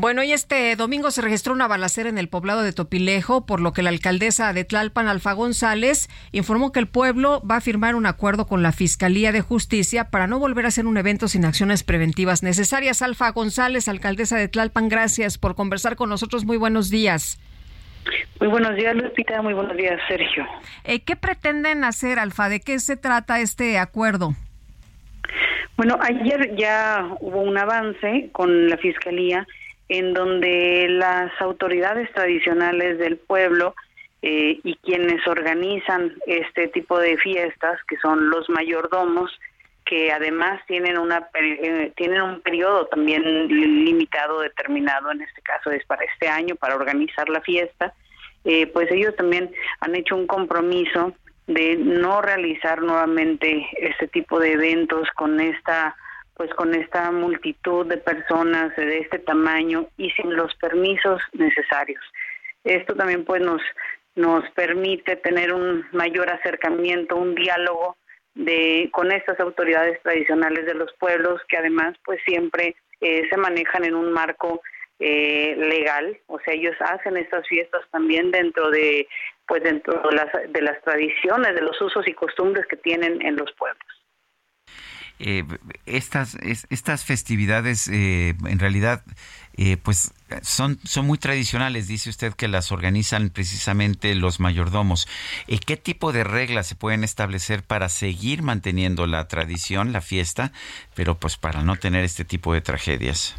Bueno, y este domingo se registró una balacera en el poblado de Topilejo, por lo que la alcaldesa de Tlalpan, Alfa González, informó que el pueblo va a firmar un acuerdo con la Fiscalía de Justicia para no volver a hacer un evento sin acciones preventivas necesarias. Alfa González, alcaldesa de Tlalpan, gracias por conversar con nosotros. Muy buenos días. Muy buenos días, Lupita. Muy buenos días, Sergio. Eh, ¿Qué pretenden hacer, Alfa? ¿De qué se trata este acuerdo? Bueno, ayer ya hubo un avance con la Fiscalía en donde las autoridades tradicionales del pueblo eh, y quienes organizan este tipo de fiestas, que son los mayordomos, que además tienen una eh, un periodo también limitado determinado en este caso es para este año para organizar la fiesta eh, pues ellos también han hecho un compromiso de no realizar nuevamente este tipo de eventos con esta pues con esta multitud de personas de este tamaño y sin los permisos necesarios. Esto también pues nos nos permite tener un mayor acercamiento, un diálogo de con estas autoridades tradicionales de los pueblos que además pues siempre eh, se manejan en un marco eh, legal, o sea ellos hacen estas fiestas también dentro de pues dentro de las, de las tradiciones, de los usos y costumbres que tienen en los pueblos. Eh, estas, estas festividades eh, en realidad eh, pues son, son muy tradicionales, dice usted que las organizan precisamente los mayordomos. ¿Qué tipo de reglas se pueden establecer para seguir manteniendo la tradición, la fiesta, pero pues para no tener este tipo de tragedias?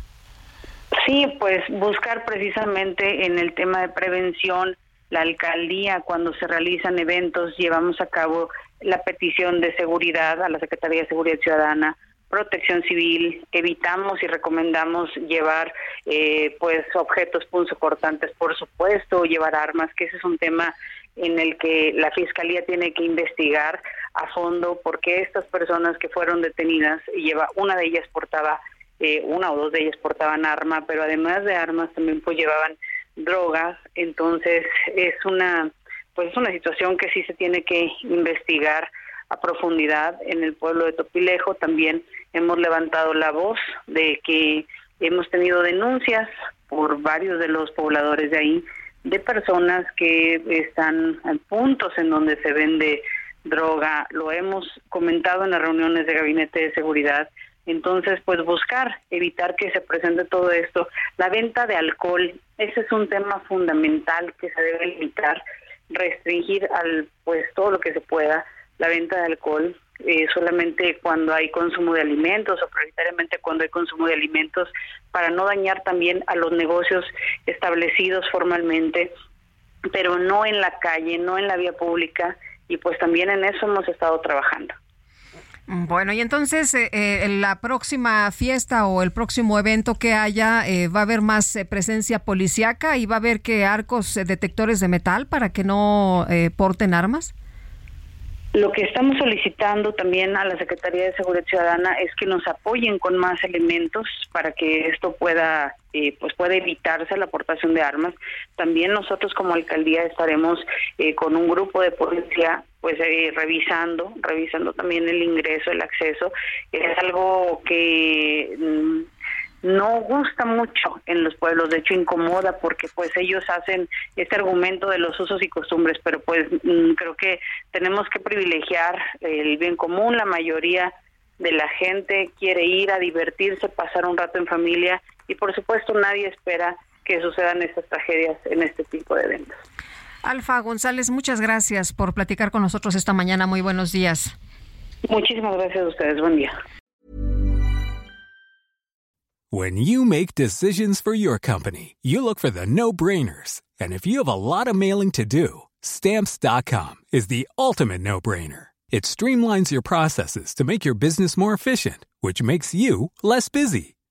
Sí, pues buscar precisamente en el tema de prevención, la alcaldía cuando se realizan eventos llevamos a cabo la petición de seguridad a la Secretaría de Seguridad Ciudadana, Protección Civil, evitamos y recomendamos llevar eh, pues objetos punzocortantes, por supuesto, llevar armas, que ese es un tema en el que la Fiscalía tiene que investigar a fondo porque estas personas que fueron detenidas, lleva una de ellas portaba, eh, una o dos de ellas portaban arma, pero además de armas también pues llevaban drogas, entonces es una pues es una situación que sí se tiene que investigar a profundidad en el pueblo de Topilejo. También hemos levantado la voz de que hemos tenido denuncias por varios de los pobladores de ahí de personas que están en puntos en donde se vende droga. Lo hemos comentado en las reuniones de gabinete de seguridad. Entonces, pues buscar, evitar que se presente todo esto. La venta de alcohol, ese es un tema fundamental que se debe limitar restringir al pues todo lo que se pueda la venta de alcohol eh, solamente cuando hay consumo de alimentos o prioritariamente cuando hay consumo de alimentos para no dañar también a los negocios establecidos formalmente pero no en la calle no en la vía pública y pues también en eso hemos estado trabajando bueno, y entonces eh, eh, la próxima fiesta o el próximo evento que haya, eh, ¿va a haber más presencia policíaca y va a haber que arcos detectores de metal para que no porten armas? Lo que estamos solicitando también a la Secretaría de Seguridad Ciudadana es que nos apoyen con más elementos para que esto pueda eh, pues pueda evitarse la aportación de armas. También nosotros como alcaldía estaremos eh, con un grupo de policía pues eh, revisando, revisando también el ingreso, el acceso. Es algo que mm, no gusta mucho en los pueblos, de hecho incomoda porque pues ellos hacen este argumento de los usos y costumbres, pero pues mm, creo que tenemos que privilegiar el bien común, la mayoría de la gente quiere ir a divertirse, pasar un rato en familia y por supuesto nadie espera que sucedan estas tragedias en este tipo de eventos. Alfa González, muchas gracias por platicar con nosotros esta mañana. Muy buenos días. Muchísimas gracias a ustedes. Buen día. When you make decisions for your company, you look for the no-brainers. And if you have a lot of mailing to do, stamps.com is the ultimate no-brainer. It streamlines your processes to make your business more efficient, which makes you less busy.